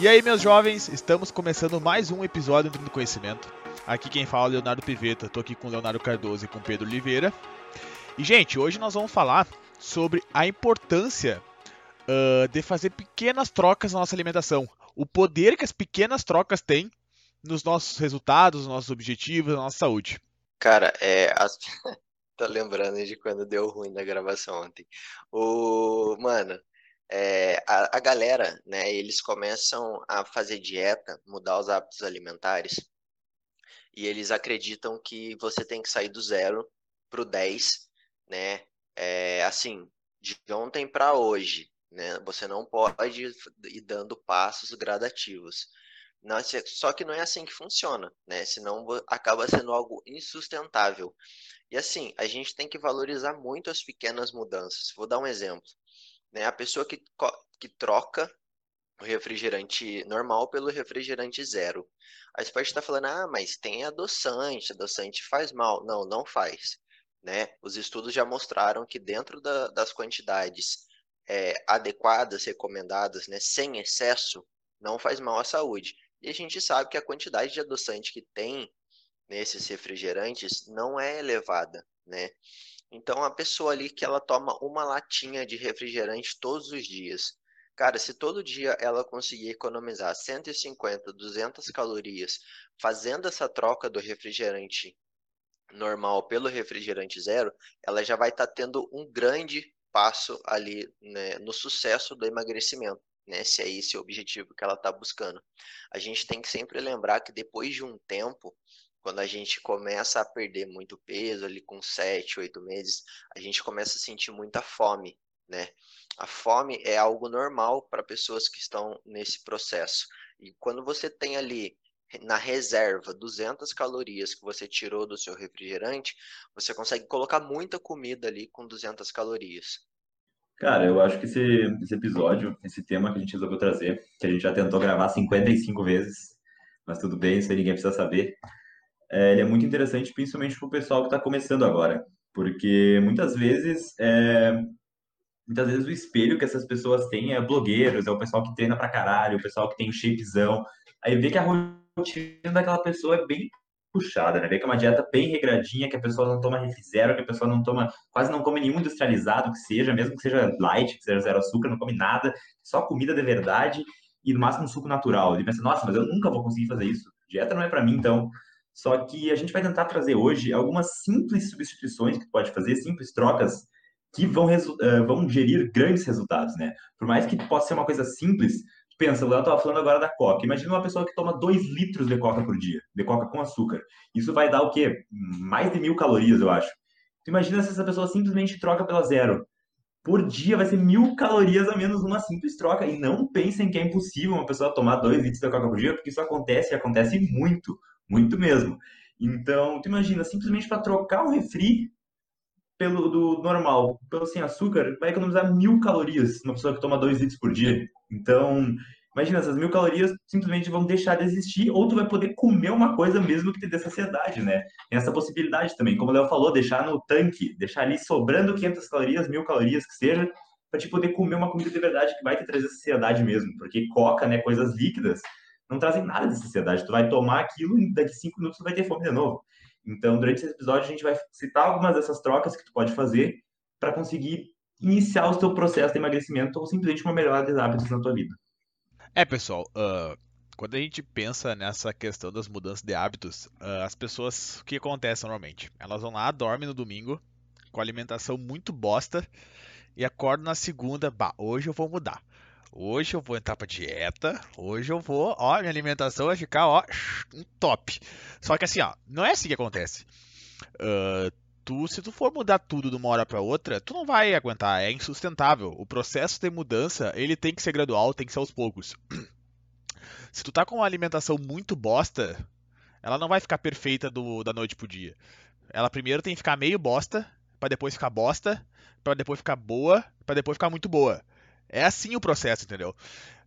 E aí, meus jovens, estamos começando mais um episódio do Conhecimento. Aqui quem fala é Leonardo Piveta, tô aqui com Leonardo Cardoso e com Pedro Oliveira. E, gente, hoje nós vamos falar sobre a importância uh, de fazer pequenas trocas na nossa alimentação. O poder que as pequenas trocas têm nos nossos resultados, nos nossos objetivos, na nossa saúde. Cara, é. Tô lembrando de quando deu ruim na gravação ontem. O. Mano, é, a, a galera, né, eles começam a fazer dieta, mudar os hábitos alimentares, e eles acreditam que você tem que sair do zero pro 10, né? É, assim, de ontem para hoje, né? Você não pode ir dando passos gradativos. Não, só que não é assim que funciona, né? Senão acaba sendo algo insustentável. E assim, a gente tem que valorizar muito as pequenas mudanças. Vou dar um exemplo. Né? A pessoa que, que troca o refrigerante normal pelo refrigerante zero. Aí você pode estar falando, ah, mas tem adoçante, adoçante faz mal. Não, não faz. Né? Os estudos já mostraram que dentro da, das quantidades é, adequadas, recomendadas, né, sem excesso, não faz mal à saúde. E a gente sabe que a quantidade de adoçante que tem nesses refrigerantes não é elevada, né? Então a pessoa ali que ela toma uma latinha de refrigerante todos os dias, cara, se todo dia ela conseguir economizar 150, 200 calorias fazendo essa troca do refrigerante normal pelo refrigerante zero, ela já vai estar tá tendo um grande passo ali né, no sucesso do emagrecimento. Né, se é esse o objetivo que ela está buscando. A gente tem que sempre lembrar que depois de um tempo, quando a gente começa a perder muito peso, ali com 7, 8 meses, a gente começa a sentir muita fome, né? A fome é algo normal para pessoas que estão nesse processo. E quando você tem ali na reserva 200 calorias que você tirou do seu refrigerante, você consegue colocar muita comida ali com 200 calorias. Cara, eu acho que esse, esse episódio, esse tema que a gente resolveu trazer, que a gente já tentou gravar 55 vezes, mas tudo bem, isso aí ninguém precisa saber é, ele é muito interessante, principalmente para o pessoal que está começando agora, porque muitas vezes, é, muitas vezes o espelho que essas pessoas têm é blogueiros, é o pessoal que treina pra caralho, o pessoal que tem o shapezão, aí vê que a rotina daquela pessoa é bem puxada, né? Vê que é uma dieta bem regradinha, que a pessoa não toma refri zero, que a pessoa não toma, quase não come nenhum industrializado que seja, mesmo que seja light, que seja zero açúcar, não come nada, só comida de verdade e no máximo um suco natural. Ele pensa, nossa, mas eu nunca vou conseguir fazer isso. Dieta não é para mim, então. Só que a gente vai tentar trazer hoje algumas simples substituições que pode fazer, simples trocas que vão, uh, vão gerir grandes resultados, né? Por mais que possa ser uma coisa simples, pensa, Léo estava falando agora da coca. Imagina uma pessoa que toma 2 litros de coca por dia, de coca com açúcar. Isso vai dar o quê? Mais de mil calorias, eu acho. Tu imagina se essa pessoa simplesmente troca pela zero. Por dia vai ser mil calorias a menos numa simples troca. E não pensem que é impossível uma pessoa tomar 2 litros de coca por dia, porque isso acontece e acontece muito muito mesmo. Então, tu imagina, simplesmente para trocar um refri pelo do normal, pelo sem açúcar, vai economizar mil calorias uma pessoa que toma dois litros por dia. Então, imagina, essas mil calorias simplesmente vão deixar de existir, ou tu vai poder comer uma coisa mesmo que te dê saciedade, né? Tem essa possibilidade também, como o Léo falou, deixar no tanque, deixar ali sobrando 500 calorias, mil calorias que seja, para te poder comer uma comida de verdade que vai te trazer saciedade mesmo, porque coca, né, coisas líquidas, não trazem nada de saciedade. Tu vai tomar aquilo e daqui cinco minutos tu vai ter fome de novo. Então, durante esse episódio, a gente vai citar algumas dessas trocas que tu pode fazer para conseguir iniciar o teu processo de emagrecimento ou simplesmente uma melhora de hábitos na tua vida. É, pessoal, uh, quando a gente pensa nessa questão das mudanças de hábitos, uh, as pessoas, o que acontece normalmente? Elas vão lá, dormem no domingo, com alimentação muito bosta, e acordam na segunda, bah, hoje eu vou mudar. Hoje eu vou entrar pra dieta. Hoje eu vou, ó, minha alimentação vai ficar, ó, um top. Só que assim, ó, não é assim que acontece. Uh, tu, se tu for mudar tudo de uma hora para outra, tu não vai aguentar, é insustentável. O processo de mudança, ele tem que ser gradual, tem que ser aos poucos. Se tu tá com uma alimentação muito bosta, ela não vai ficar perfeita do, da noite pro dia. Ela primeiro tem que ficar meio bosta, para depois ficar bosta, para depois ficar boa, para depois ficar muito boa. É assim o processo, entendeu?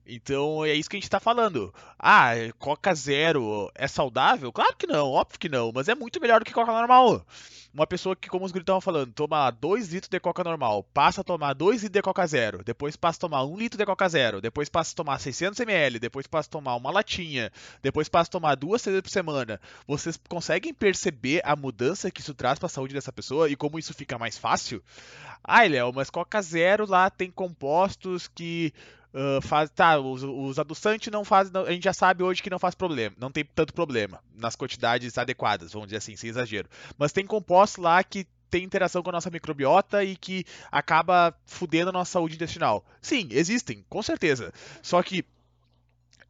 Então é isso que a gente está falando. Ah, Coca Zero é saudável? Claro que não, óbvio que não, mas é muito melhor do que Coca normal. Uma pessoa que, como os gritos falando, toma 2 litros de Coca normal, passa a tomar 2 litros de Coca Zero, depois passa a tomar 1 litro de Coca Zero, depois passa a tomar 600 ml, depois passa a tomar uma latinha, depois passa a tomar duas vezes por semana. Vocês conseguem perceber a mudança que isso traz para a saúde dessa pessoa e como isso fica mais fácil? Ai, Léo, mas Coca Zero lá tem compostos que Uh, faz, tá, os, os adoçantes não fazem. A gente já sabe hoje que não faz problema. Não tem tanto problema nas quantidades adequadas, vamos dizer assim, sem exagero. Mas tem compostos lá que tem interação com a nossa microbiota e que acaba fudendo a nossa saúde intestinal. Sim, existem, com certeza. Só que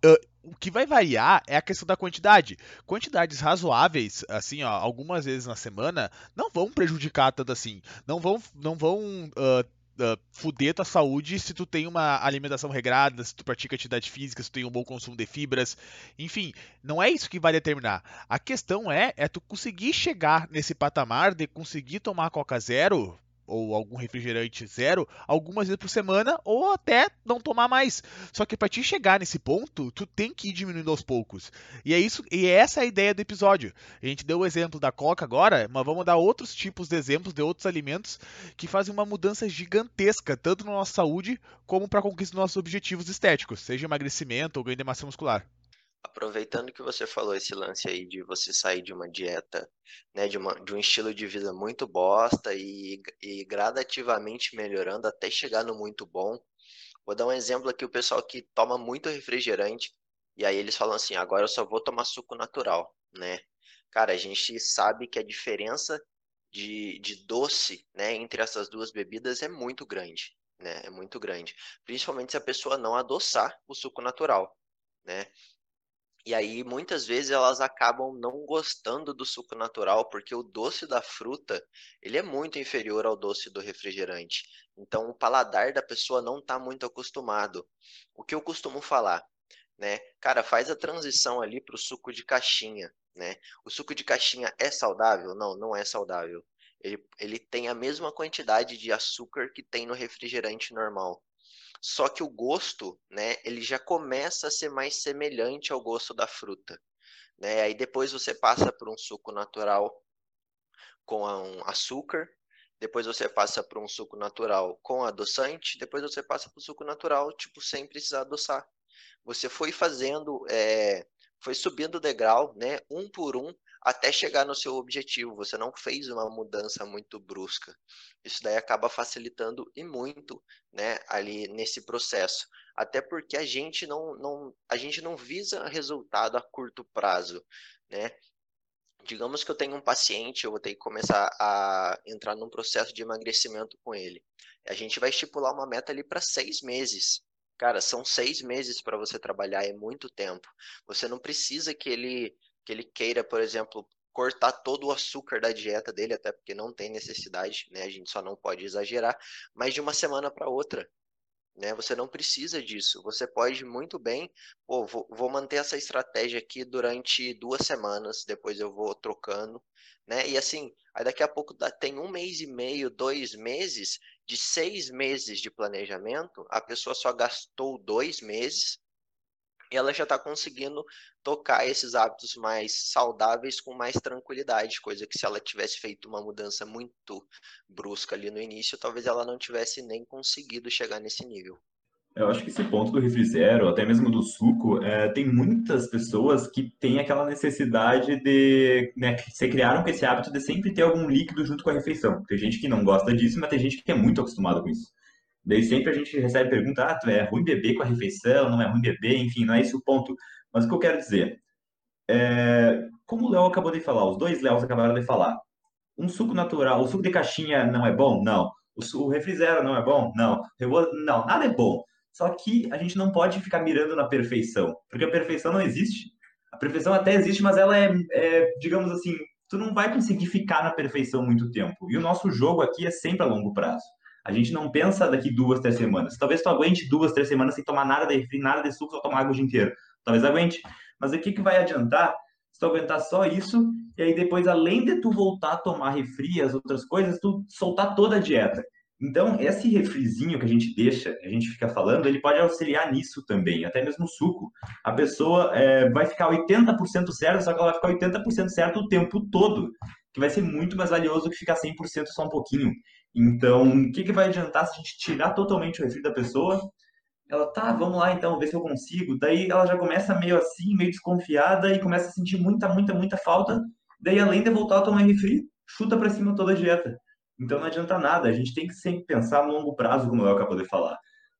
Uh, o que vai variar é a questão da quantidade. Quantidades razoáveis, assim, ó, algumas vezes na semana, não vão prejudicar tanto assim. Não vão, não vão uh, uh, fuder tua saúde se tu tem uma alimentação regrada, se tu pratica atividade física, se tu tem um bom consumo de fibras. Enfim, não é isso que vai determinar. A questão é, é tu conseguir chegar nesse patamar de conseguir tomar Coca Zero ou algum refrigerante zero algumas vezes por semana ou até não tomar mais. Só que para te chegar nesse ponto, tu tem que ir diminuindo aos poucos. E é isso, e é essa a ideia do episódio. A gente deu o exemplo da Coca agora, mas vamos dar outros tipos de exemplos de outros alimentos que fazem uma mudança gigantesca, tanto na nossa saúde como para a conquista dos nossos objetivos estéticos, seja emagrecimento ou ganho de massa muscular. Aproveitando que você falou esse lance aí de você sair de uma dieta, né, de, uma, de um estilo de vida muito bosta e, e gradativamente melhorando até chegar no muito bom. Vou dar um exemplo aqui, o pessoal que toma muito refrigerante, e aí eles falam assim, agora eu só vou tomar suco natural, né? Cara, a gente sabe que a diferença de, de doce, né, entre essas duas bebidas é muito grande, né? É muito grande. Principalmente se a pessoa não adoçar o suco natural, né? E aí, muitas vezes, elas acabam não gostando do suco natural, porque o doce da fruta, ele é muito inferior ao doce do refrigerante. Então, o paladar da pessoa não está muito acostumado. O que eu costumo falar, né? Cara, faz a transição ali para o suco de caixinha, né? O suco de caixinha é saudável? Não, não é saudável. Ele, ele tem a mesma quantidade de açúcar que tem no refrigerante normal. Só que o gosto, né, ele já começa a ser mais semelhante ao gosto da fruta. Né? Aí depois você passa por um suco natural com um açúcar, depois você passa por um suco natural com adoçante, depois você passa para o suco natural, tipo, sem precisar adoçar. Você foi fazendo, é, foi subindo o degrau, né, um por um, até chegar no seu objetivo. Você não fez uma mudança muito brusca. Isso daí acaba facilitando e muito, né, ali nesse processo. Até porque a gente não, não, a gente não visa resultado a curto prazo, né? Digamos que eu tenho um paciente, eu vou ter que começar a entrar num processo de emagrecimento com ele. A gente vai estipular uma meta ali para seis meses. Cara, são seis meses para você trabalhar, é muito tempo. Você não precisa que ele que ele queira, por exemplo, cortar todo o açúcar da dieta dele, até porque não tem necessidade, né? A gente só não pode exagerar, mas de uma semana para outra, né? Você não precisa disso. Você pode muito bem, pô, vou, vou, manter essa estratégia aqui durante duas semanas, depois eu vou trocando, né? E assim, aí daqui a pouco tem um mês e meio, dois meses, de seis meses de planejamento, a pessoa só gastou dois meses ela já está conseguindo tocar esses hábitos mais saudáveis com mais tranquilidade, coisa que se ela tivesse feito uma mudança muito brusca ali no início, talvez ela não tivesse nem conseguido chegar nesse nível. Eu acho que esse ponto do refri zero, até mesmo do suco, é, tem muitas pessoas que têm aquela necessidade de. Né, se criaram com esse hábito de sempre ter algum líquido junto com a refeição. Tem gente que não gosta disso, mas tem gente que é muito acostumado com isso. Daí sempre a gente recebe pergunta, ah, é ruim beber com a refeição, não é ruim beber, enfim, não é esse o ponto. Mas o que eu quero dizer, é, como o Léo acabou de falar, os dois Léos acabaram de falar, um suco natural, o suco de caixinha não é bom? Não. O, o refri zero não é bom? Não. Não, nada é bom. Só que a gente não pode ficar mirando na perfeição, porque a perfeição não existe. A perfeição até existe, mas ela é, é digamos assim, tu não vai conseguir ficar na perfeição muito tempo. E o nosso jogo aqui é sempre a longo prazo. A gente não pensa daqui duas, três semanas. Talvez tu aguente duas, três semanas sem tomar nada de refri, nada de suco, só tomar água o dia inteiro. Talvez aguente. Mas o que, que vai adiantar se tu aguentar só isso e aí depois, além de tu voltar a tomar refri as outras coisas, tu soltar toda a dieta. Então, esse refrizinho que a gente deixa, a gente fica falando, ele pode auxiliar nisso também, até mesmo suco. A pessoa é, vai ficar 80% certa, só que ela vai ficar 80% certa o tempo todo, que vai ser muito mais valioso que ficar 100% só um pouquinho. Então, o que, que vai adiantar se a gente tirar totalmente o refri da pessoa? Ela, tá, vamos lá então, ver se eu consigo. Daí ela já começa meio assim, meio desconfiada e começa a sentir muita, muita, muita falta. Daí, além de voltar a tomar refri, chuta para cima toda a dieta. Então não adianta nada, a gente tem que sempre pensar no longo prazo, como eu acabou de falar.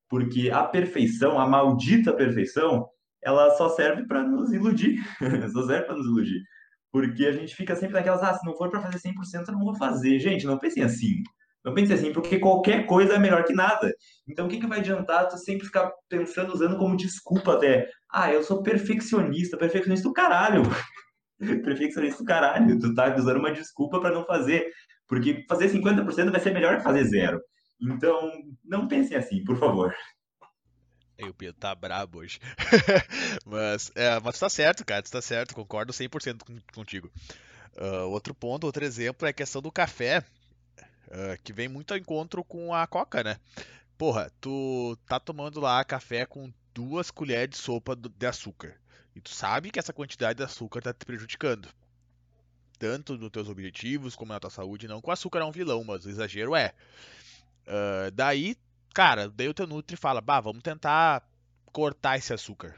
Porque a perfeição, a maldita perfeição, ela só serve para nos iludir. só serve para nos iludir. Porque a gente fica sempre naquelas, ah, se não for para fazer 100%, eu não vou fazer. Gente, não pensem assim. Não pense assim, porque qualquer coisa é melhor que nada. Então, o que, que vai adiantar tu sempre ficar pensando, usando como desculpa até? Ah, eu sou perfeccionista, perfeccionista do caralho. perfeccionista do caralho. Tu tá usando uma desculpa para não fazer. Porque fazer 50% vai ser melhor que fazer zero. Então, não pensem assim, por favor. Ei, o Pedro tá brabo hoje. mas, é, mas tá certo, cara, tu tá certo, concordo 100% com, contigo. Uh, outro ponto, outro exemplo é a questão do café uh, que vem muito ao encontro com a coca, né? Porra, tu tá tomando lá café com duas colheres de sopa de açúcar. E tu sabe que essa quantidade de açúcar tá te prejudicando. Tanto nos teus objetivos como na tua saúde. Não o açúcar é um vilão, mas o exagero é. Uh, daí, cara, daí o teu Nutri fala, bah, vamos tentar cortar esse açúcar.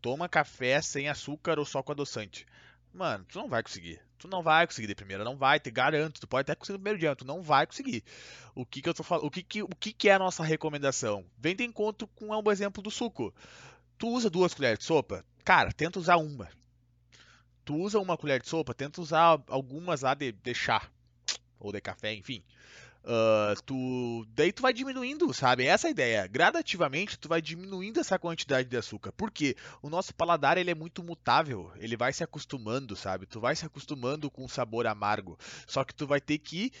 Toma café sem açúcar ou só com adoçante. Mano, tu não vai conseguir. Tu não vai conseguir de primeira, não vai, te garanto. Tu pode até conseguir no primeiro dia, tu não vai conseguir. O que que eu tô falando? O que que, o que que é a nossa recomendação? Vem de encontro com um exemplo do suco. Tu usa duas colheres de sopa? Cara, tenta usar uma. Tu usa uma colher de sopa, tenta usar algumas lá de, de chá ou de café, enfim. Uh, tu, daí tu vai diminuindo, sabe? Essa é a ideia. Gradativamente tu vai diminuindo essa quantidade de açúcar. Porque o nosso paladar ele é muito mutável. Ele vai se acostumando, sabe? Tu vai se acostumando com o sabor amargo. Só que tu vai ter que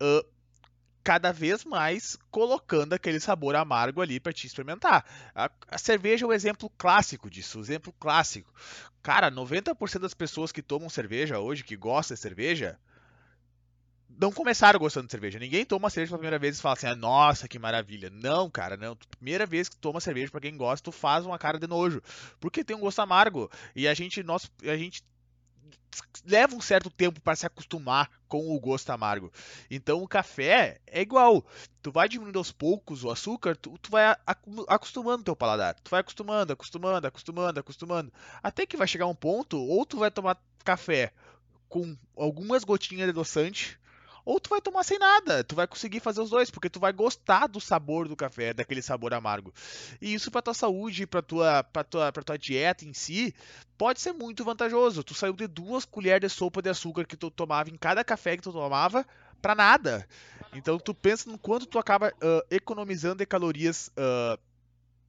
uh, cada vez mais colocando aquele sabor amargo ali para te experimentar. A, a, cerveja é o exemplo clássico disso, o exemplo clássico. Cara, 90% das pessoas que tomam cerveja hoje, que gostam de cerveja, não começaram gostando de cerveja. Ninguém toma cerveja pela primeira vez e fala assim, ah, nossa, que maravilha. Não, cara, não. Primeira vez que toma cerveja, para quem gosta, tu faz uma cara de nojo. Porque tem um gosto amargo. E a gente, nós, a gente leva um certo tempo para se acostumar com o gosto amargo. Então o café é igual. Tu vai diminuindo aos poucos o açúcar, tu, tu vai acostumando teu paladar. Tu vai acostumando, acostumando, acostumando, acostumando. Até que vai chegar um ponto, ou tu vai tomar café com algumas gotinhas de adoçante, ou tu vai tomar sem nada. Tu vai conseguir fazer os dois, porque tu vai gostar do sabor do café, daquele sabor amargo. E isso para tua saúde, para tua, pra tua, pra tua dieta em si, pode ser muito vantajoso. Tu saiu de duas colheres de sopa de açúcar que tu tomava em cada café que tu tomava para nada. Então tu pensa no quanto tu acaba uh, economizando de calorias uh,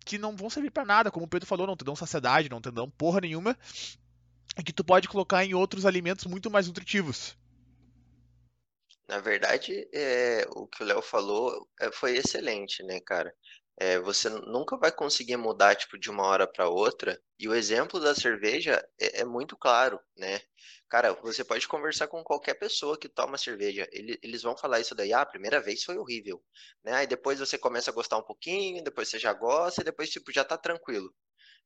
que não vão servir para nada, como o Pedro falou, não te dão saciedade, não te dão porra nenhuma, que tu pode colocar em outros alimentos muito mais nutritivos. Na verdade, é, o que o Léo falou é, foi excelente, né, cara? É, você nunca vai conseguir mudar tipo de uma hora para outra. E o exemplo da cerveja é, é, muito claro, né? Cara, você pode conversar com qualquer pessoa que toma cerveja. Ele, eles vão falar isso daí. Ah, a primeira vez foi horrível, né? Aí depois você começa a gostar um pouquinho, depois você já gosta, e depois tipo já tá tranquilo.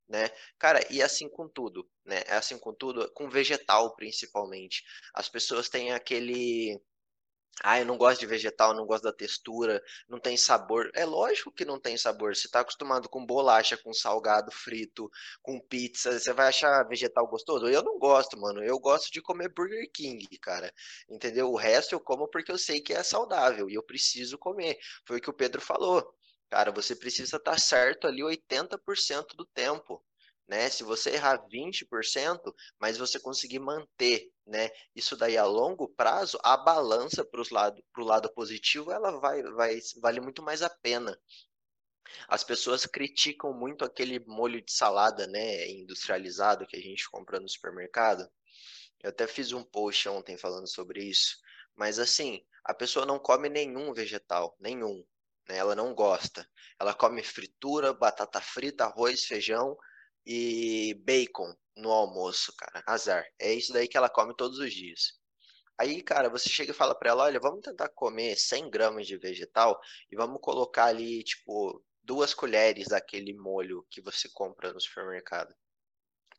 Né? Cara, e assim com tudo, né? É assim com tudo, com vegetal principalmente. As pessoas têm aquele ah, eu não gosto de vegetal, não gosto da textura, não tem sabor. É lógico que não tem sabor. Você está acostumado com bolacha, com salgado frito, com pizza, você vai achar vegetal gostoso? Eu não gosto, mano. Eu gosto de comer Burger King, cara. Entendeu? O resto eu como porque eu sei que é saudável e eu preciso comer. Foi o que o Pedro falou. Cara, você precisa estar tá certo ali 80% do tempo né? Se você errar 20%, mas você conseguir manter, né? Isso daí a longo prazo, a balança para o lado, lado positivo, ela vai, vai, vale muito mais a pena. As pessoas criticam muito aquele molho de salada, né, industrializado que a gente compra no supermercado. Eu até fiz um post ontem falando sobre isso. Mas assim, a pessoa não come nenhum vegetal, nenhum. Né? Ela não gosta. Ela come fritura, batata frita, arroz, feijão, e bacon no almoço, cara. Azar. É isso daí que ela come todos os dias. Aí, cara, você chega e fala para ela, olha, vamos tentar comer 100 gramas de vegetal e vamos colocar ali, tipo, duas colheres daquele molho que você compra no supermercado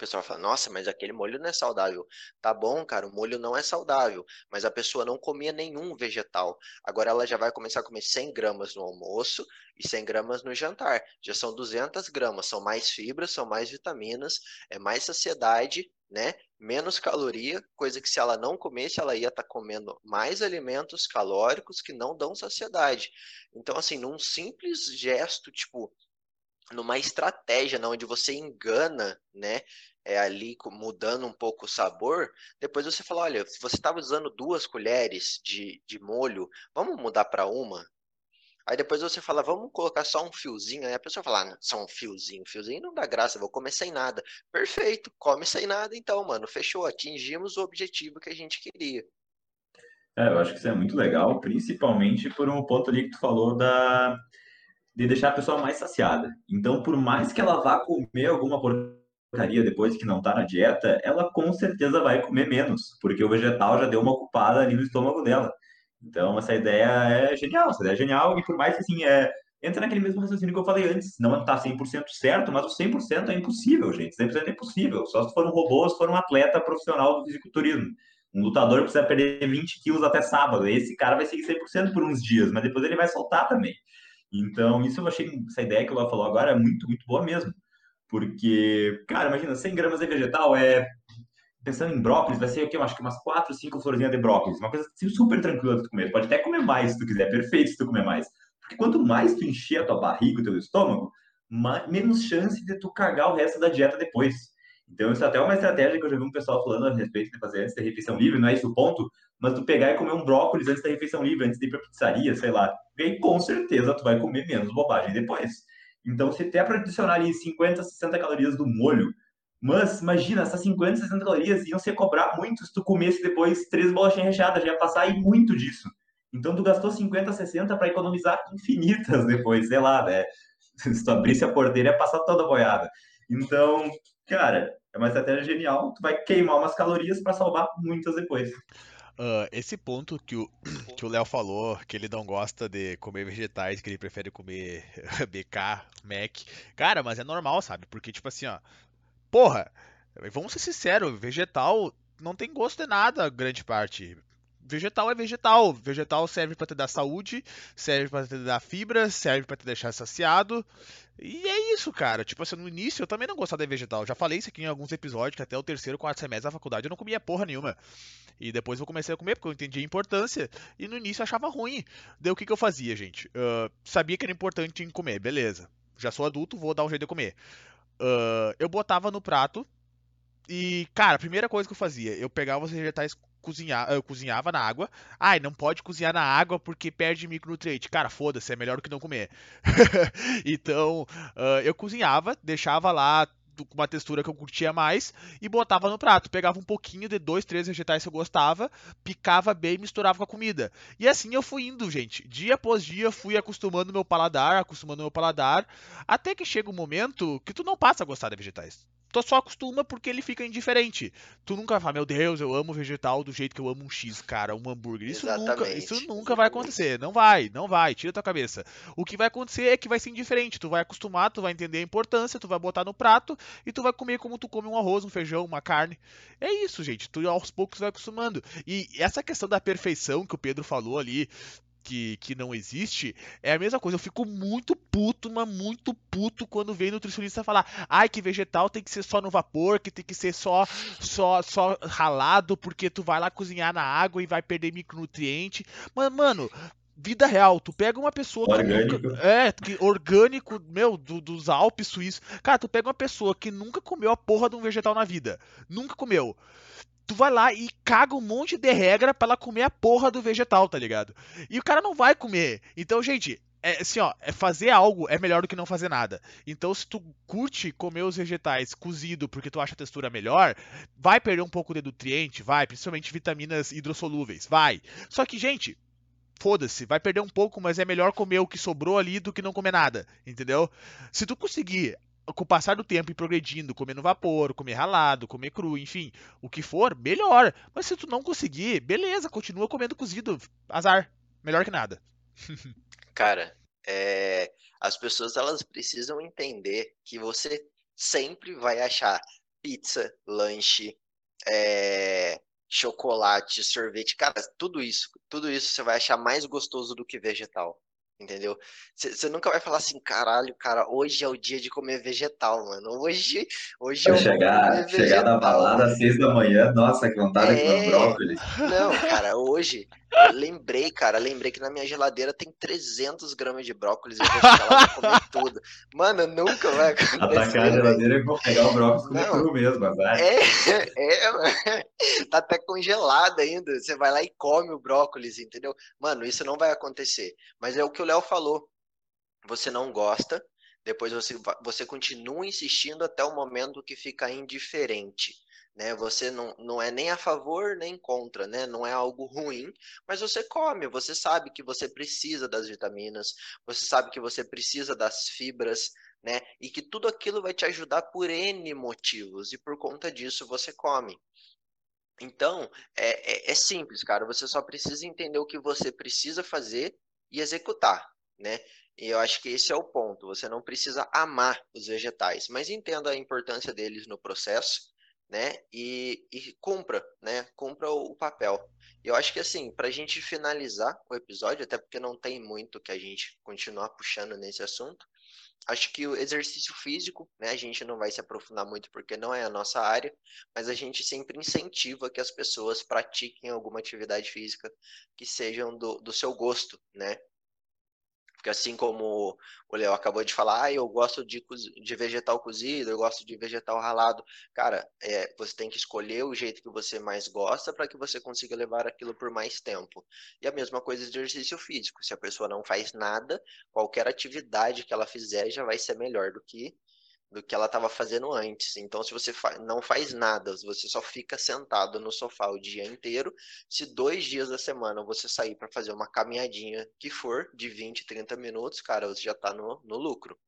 pessoal fala, nossa, mas aquele molho não é saudável. Tá bom, cara, o molho não é saudável, mas a pessoa não comia nenhum vegetal. Agora ela já vai começar a comer 100 gramas no almoço e 100 gramas no jantar. Já são 200 gramas, são mais fibras, são mais vitaminas, é mais saciedade, né? Menos caloria, coisa que se ela não comesse, ela ia estar tá comendo mais alimentos calóricos que não dão saciedade. Então, assim, num simples gesto, tipo, numa estratégia, não, onde você engana, né, é, ali mudando um pouco o sabor, depois você fala, olha, se você estava usando duas colheres de, de molho, vamos mudar para uma? Aí depois você fala, vamos colocar só um fiozinho. Aí a pessoa fala, ah, só um fiozinho. Fiozinho não dá graça, vou comer sem nada. Perfeito, come sem nada então, mano. Fechou, atingimos o objetivo que a gente queria. É, eu acho que isso é muito legal, principalmente por um ponto ali que tu falou da de deixar a pessoa mais saciada. Então, por mais que ela vá comer alguma porcaria depois que não está na dieta, ela com certeza vai comer menos, porque o vegetal já deu uma ocupada ali no estômago dela. Então, essa ideia é genial, essa ideia é genial, e por mais que assim, é, entra naquele mesmo raciocínio que eu falei antes, não está 100% certo, mas o 100% é impossível, gente, 100% é impossível, só se for um robô, se for um atleta profissional do fisiculturismo. Um lutador precisa perder 20 quilos até sábado, esse cara vai seguir 100% por uns dias, mas depois ele vai soltar também. Então, isso eu achei, essa ideia que o Léo falou agora é muito, muito boa mesmo. Porque, cara, imagina, 100 gramas de vegetal é. Pensando em brócolis, vai ser o quê? Eu acho que umas 4, 5 florzinhas de brócolis. Uma coisa assim, super tranquila de tu comer. Pode até comer mais se tu quiser, perfeito se tu comer mais. Porque quanto mais tu encher a tua barriga, o teu estômago, mais, menos chance de tu cagar o resto da dieta depois. Então, isso é até uma estratégia que eu já vi um pessoal falando a respeito de fazer antes da refeição livre, não é esse o ponto, mas tu pegar e comer um brócolis antes da refeição livre, antes de ir pra pizzaria, sei lá, e aí, com certeza tu vai comer menos bobagem depois. Então, se até para adicionar ali 50, 60 calorias do molho, mas imagina, essas 50, 60 calorias iam se cobrar muito se tu comesse depois três bolachinhas recheadas, já ia passar aí muito disso. Então, tu gastou 50, 60 para economizar infinitas depois, sei lá, né? Se tu abrisse a porteira, ia passar toda a boiada. Então, cara, é uma estratégia genial. Tu vai queimar umas calorias para salvar muitas depois. Uh, esse ponto que o que o Léo falou, que ele não gosta de comer vegetais, que ele prefere comer BK, Mac. Cara, mas é normal, sabe? Porque, tipo assim, ó. Porra, vamos ser sinceros, vegetal não tem gosto de nada, grande parte vegetal é vegetal. Vegetal serve para te dar saúde, serve para te dar fibra, serve para te deixar saciado. E é isso, cara. Tipo assim, no início eu também não gostava de vegetal. Já falei isso aqui em alguns episódios, que até o terceiro, quarto semestre da faculdade eu não comia porra nenhuma. E depois eu comecei a comer porque eu entendi a importância. E no início eu achava ruim. Daí o que, que eu fazia, gente? Uh, sabia que era importante em comer, beleza. Já sou adulto, vou dar um jeito de comer. Uh, eu botava no prato. E, cara, a primeira coisa que eu fazia, eu pegava os vegetais cozinhar, eu cozinhava na água. Ai, não pode cozinhar na água porque perde micronutriente. Cara, foda-se, é melhor do que não comer. então, uh, eu cozinhava, deixava lá com uma textura que eu curtia mais e botava no prato. Pegava um pouquinho de dois, três vegetais que eu gostava, picava bem e misturava com a comida. E assim eu fui indo, gente. Dia após dia fui acostumando meu paladar, acostumando meu paladar, até que chega um momento que tu não passa a gostar de vegetais tu só acostuma porque ele fica indiferente. Tu nunca vai falar, meu Deus, eu amo vegetal do jeito que eu amo um X, cara, um hambúrguer. Isso Exatamente. nunca, isso nunca vai acontecer. Não vai, não vai, tira tua cabeça. O que vai acontecer é que vai ser indiferente. Tu vai acostumar, tu vai entender a importância, tu vai botar no prato e tu vai comer como tu come um arroz, um feijão, uma carne. É isso, gente. Tu aos poucos vai acostumando. E essa questão da perfeição que o Pedro falou ali, que, que não existe, é a mesma coisa. Eu fico muito puto, mas muito puto quando vem nutricionista falar: ai, que vegetal tem que ser só no vapor, que tem que ser só, só, só ralado, porque tu vai lá cozinhar na água e vai perder micronutriente. Mas, mano, vida real, tu pega uma pessoa orgânico. que nunca, é, que orgânico, meu, do, dos Alpes suíços. Cara, tu pega uma pessoa que nunca comeu a porra de um vegetal na vida. Nunca comeu tu vai lá e caga um monte de regra para ela comer a porra do vegetal, tá ligado? E o cara não vai comer. Então, gente, é assim, ó, é fazer algo é melhor do que não fazer nada. Então, se tu curte comer os vegetais cozido porque tu acha a textura melhor, vai perder um pouco de nutriente, vai, principalmente vitaminas hidrossolúveis, vai. Só que, gente, foda-se, vai perder um pouco, mas é melhor comer o que sobrou ali do que não comer nada, entendeu? Se tu conseguir com o passar do tempo e progredindo, comer no vapor, comer ralado, comer cru, enfim, o que for, melhor. Mas se tu não conseguir, beleza, continua comendo cozido, azar, melhor que nada. Cara, é, as pessoas elas precisam entender que você sempre vai achar pizza, lanche, é, chocolate, sorvete, cara, tudo isso, tudo isso você vai achar mais gostoso do que vegetal entendeu? Você nunca vai falar assim, caralho, cara, hoje é o dia de comer vegetal, mano. Hoje, hoje eu chegar, chegar na balada às seis da manhã, nossa, que vontade de comer É, brócolis. não, cara, hoje, eu lembrei, cara, lembrei que na minha geladeira tem 300 gramas de brócolis, eu vou chegar lá e comer tudo. Mano, nunca vai Atacar a acontecer, geladeira e pegar o brócolis e comer Não. cru mesmo, azar. É, é, tá até congelado ainda. Você vai lá e come o brócolis, entendeu? Mano, isso não vai acontecer. Mas é o que o Léo falou. Você não gosta, depois você, você continua insistindo até o momento que fica indiferente. Né? Você não, não é nem a favor nem contra, né? Não é algo ruim, mas você come, você sabe que você precisa das vitaminas, você sabe que você precisa das fibras, né? E que tudo aquilo vai te ajudar por N motivos, e por conta disso você come. Então, é, é, é simples, cara. Você só precisa entender o que você precisa fazer e executar, né? E eu acho que esse é o ponto. Você não precisa amar os vegetais, mas entenda a importância deles no processo, né? E, e cumpra, né? Cumpra o, o papel. Eu acho que assim, para a gente finalizar o episódio, até porque não tem muito que a gente continuar puxando nesse assunto, acho que o exercício físico, né? A gente não vai se aprofundar muito porque não é a nossa área, mas a gente sempre incentiva que as pessoas pratiquem alguma atividade física que sejam do, do seu gosto, né? Porque assim como o Léo acabou de falar, ah, eu gosto de, de vegetal cozido, eu gosto de vegetal ralado. Cara, é, você tem que escolher o jeito que você mais gosta para que você consiga levar aquilo por mais tempo. E a mesma coisa de exercício físico. Se a pessoa não faz nada, qualquer atividade que ela fizer já vai ser melhor do que do que ela estava fazendo antes. Então, se você fa- não faz nada, você só fica sentado no sofá o dia inteiro, se dois dias da semana você sair para fazer uma caminhadinha que for de 20, 30 minutos, cara, você já está no, no lucro.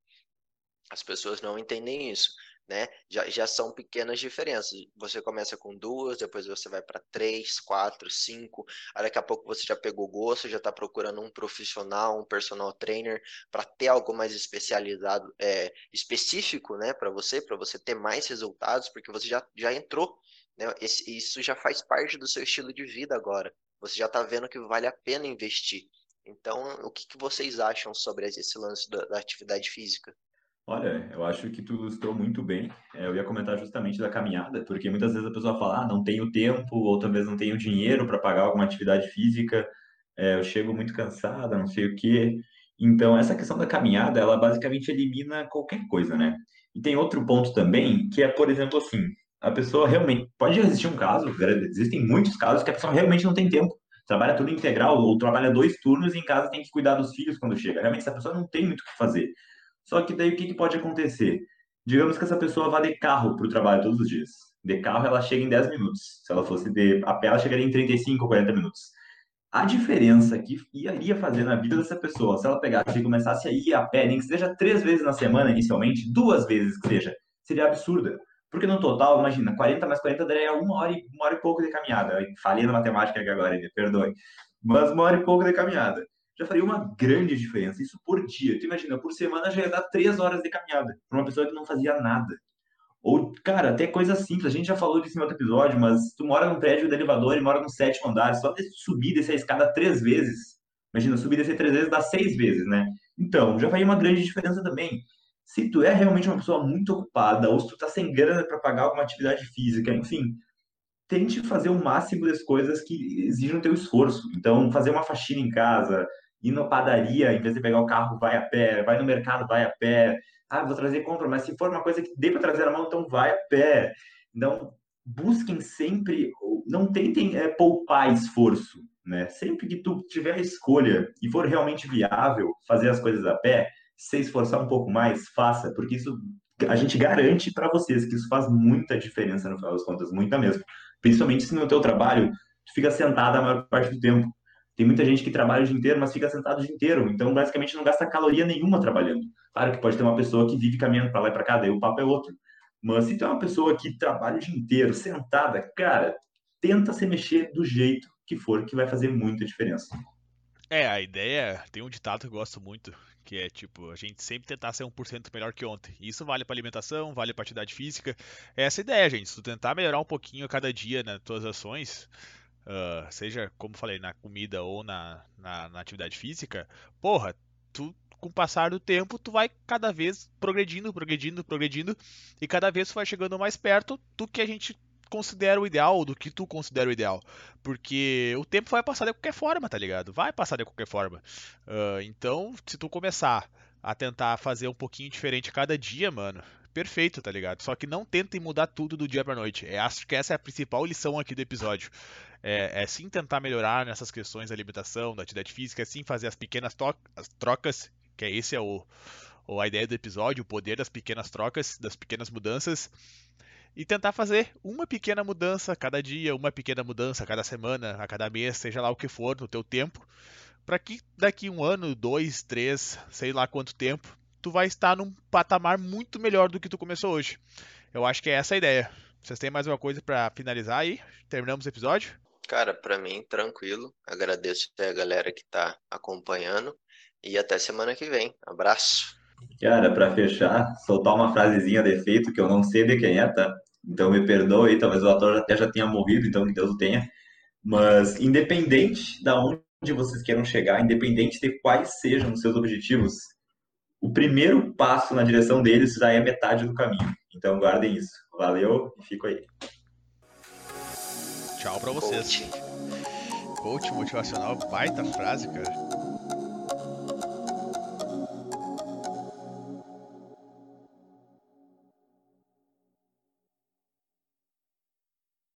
As pessoas não entendem isso, né? Já, já são pequenas diferenças. Você começa com duas, depois você vai para três, quatro, cinco. Aí daqui a pouco você já pegou gosto, já está procurando um profissional, um personal trainer para ter algo mais especializado, é, específico, né, para você, para você ter mais resultados, porque você já, já entrou, né? Esse- isso já faz parte do seu estilo de vida agora. Você já está vendo que vale a pena investir. Então, o que, que vocês acham sobre esse lance da, da atividade física? Olha, eu acho que tu ilustrou muito bem. É, Eu ia comentar justamente da caminhada, porque muitas vezes a pessoa fala, ah, não tenho tempo, ou talvez não tenho dinheiro para pagar alguma atividade física, é, eu chego muito cansada, não sei o quê. Então, essa questão da caminhada, ela basicamente elimina qualquer coisa, né? E tem outro ponto também, que é, por exemplo, assim, a pessoa realmente. Pode existir um caso, existem muitos casos que a pessoa realmente não tem tempo. Trabalha tudo integral, ou trabalha dois turnos e em casa tem que cuidar dos filhos quando chega. Realmente, essa pessoa não tem muito o que fazer. Só que daí o que, que pode acontecer? Digamos que essa pessoa vá de carro para o trabalho todos os dias. De carro ela chega em 10 minutos. Se ela fosse de a pé, ela chegaria em 35 ou 40 minutos. A diferença que iria fazer na vida dessa pessoa, se ela pegasse e começasse a ir a pé, nem que seja três vezes na semana inicialmente, duas vezes que seja, seria absurda. Porque no total, imagina, 40 mais 40 daria uma hora e, uma hora e pouco de caminhada. Falei na matemática aqui agora, me perdoe. Mas uma hora e pouco de caminhada já faria uma grande diferença. Isso por dia. Tu imagina, por semana já ia dar três horas de caminhada para uma pessoa que não fazia nada. Ou, cara, até coisa simples. A gente já falou disso em outro episódio, mas tu mora num prédio de elevador e mora no sétimo andar, só de subir e descer a escada três vezes. Imagina, subir descer três vezes dá seis vezes, né? Então, já faria uma grande diferença também. Se tu é realmente uma pessoa muito ocupada, ou se tu tá sem grana para pagar alguma atividade física, enfim, tente fazer o máximo das coisas que exigem o teu esforço. Então, fazer uma faxina em casa, ir na padaria, em vez de pegar o carro, vai a pé, vai no mercado, vai a pé. Ah, vou trazer compra, mas se for uma coisa que dê para trazer na mão, então vai a pé. Então, busquem sempre, não tentem é, poupar esforço, né? Sempre que tu tiver a escolha e for realmente viável fazer as coisas a pé, se esforçar um pouco mais, faça, porque isso a gente garante para vocês que isso faz muita diferença no final das contas, muita mesmo. Principalmente se no teu trabalho tu fica sentado a maior parte do tempo. Tem muita gente que trabalha o dia inteiro, mas fica sentado o dia inteiro, então basicamente não gasta caloria nenhuma trabalhando. Claro que pode ter uma pessoa que vive caminhando para lá e para cá, daí o papo é outro. Mas se tu é uma pessoa que trabalha o dia inteiro, sentada, cara, tenta se mexer do jeito que for, que vai fazer muita diferença. É, a ideia, tem um ditado que eu gosto muito, que é tipo, a gente sempre tentar ser 1% melhor que ontem. Isso vale para alimentação, vale para atividade física. É essa ideia, gente. Se tu tentar melhorar um pouquinho a cada dia nas tuas ações, uh, seja, como falei, na comida ou na, na, na atividade física, porra, tu com o passar do tempo, tu vai cada vez progredindo, progredindo, progredindo, e cada vez tu vai chegando mais perto do que a gente considera o ideal, do que tu considera o ideal. Porque o tempo vai passar de qualquer forma, tá ligado? Vai passar de qualquer forma. Uh, então, se tu começar a tentar fazer um pouquinho diferente cada dia, mano, perfeito, tá ligado? Só que não tentem mudar tudo do dia pra noite. É, acho que essa é a principal lição aqui do episódio. É, é sim tentar melhorar nessas questões da alimentação, da atividade física, é sim fazer as pequenas as trocas que é esse é o, o a ideia do episódio, o poder das pequenas trocas, das pequenas mudanças e tentar fazer uma pequena mudança cada dia, uma pequena mudança a cada semana, a cada mês, seja lá o que for no teu tempo, para que daqui um ano, dois, três, sei lá quanto tempo, tu vai estar num patamar muito melhor do que tu começou hoje. Eu acho que é essa a ideia. Vocês têm mais uma coisa para finalizar aí? Terminamos o episódio? Cara, para mim, tranquilo. Agradeço a galera que está acompanhando. E até semana que vem. Abraço. Cara, para fechar, soltar uma frasezinha de efeito que eu não sei de quem é, tá? Então me perdoe, talvez o ator até já tenha morrido, então que Deus o tenha. Mas independente da onde vocês queiram chegar, independente de quais sejam os seus objetivos, o primeiro passo na direção deles já é metade do caminho. Então guardem isso. Valeu e fico aí. Tchau para vocês. Coach. Coach motivacional, baita frase, cara.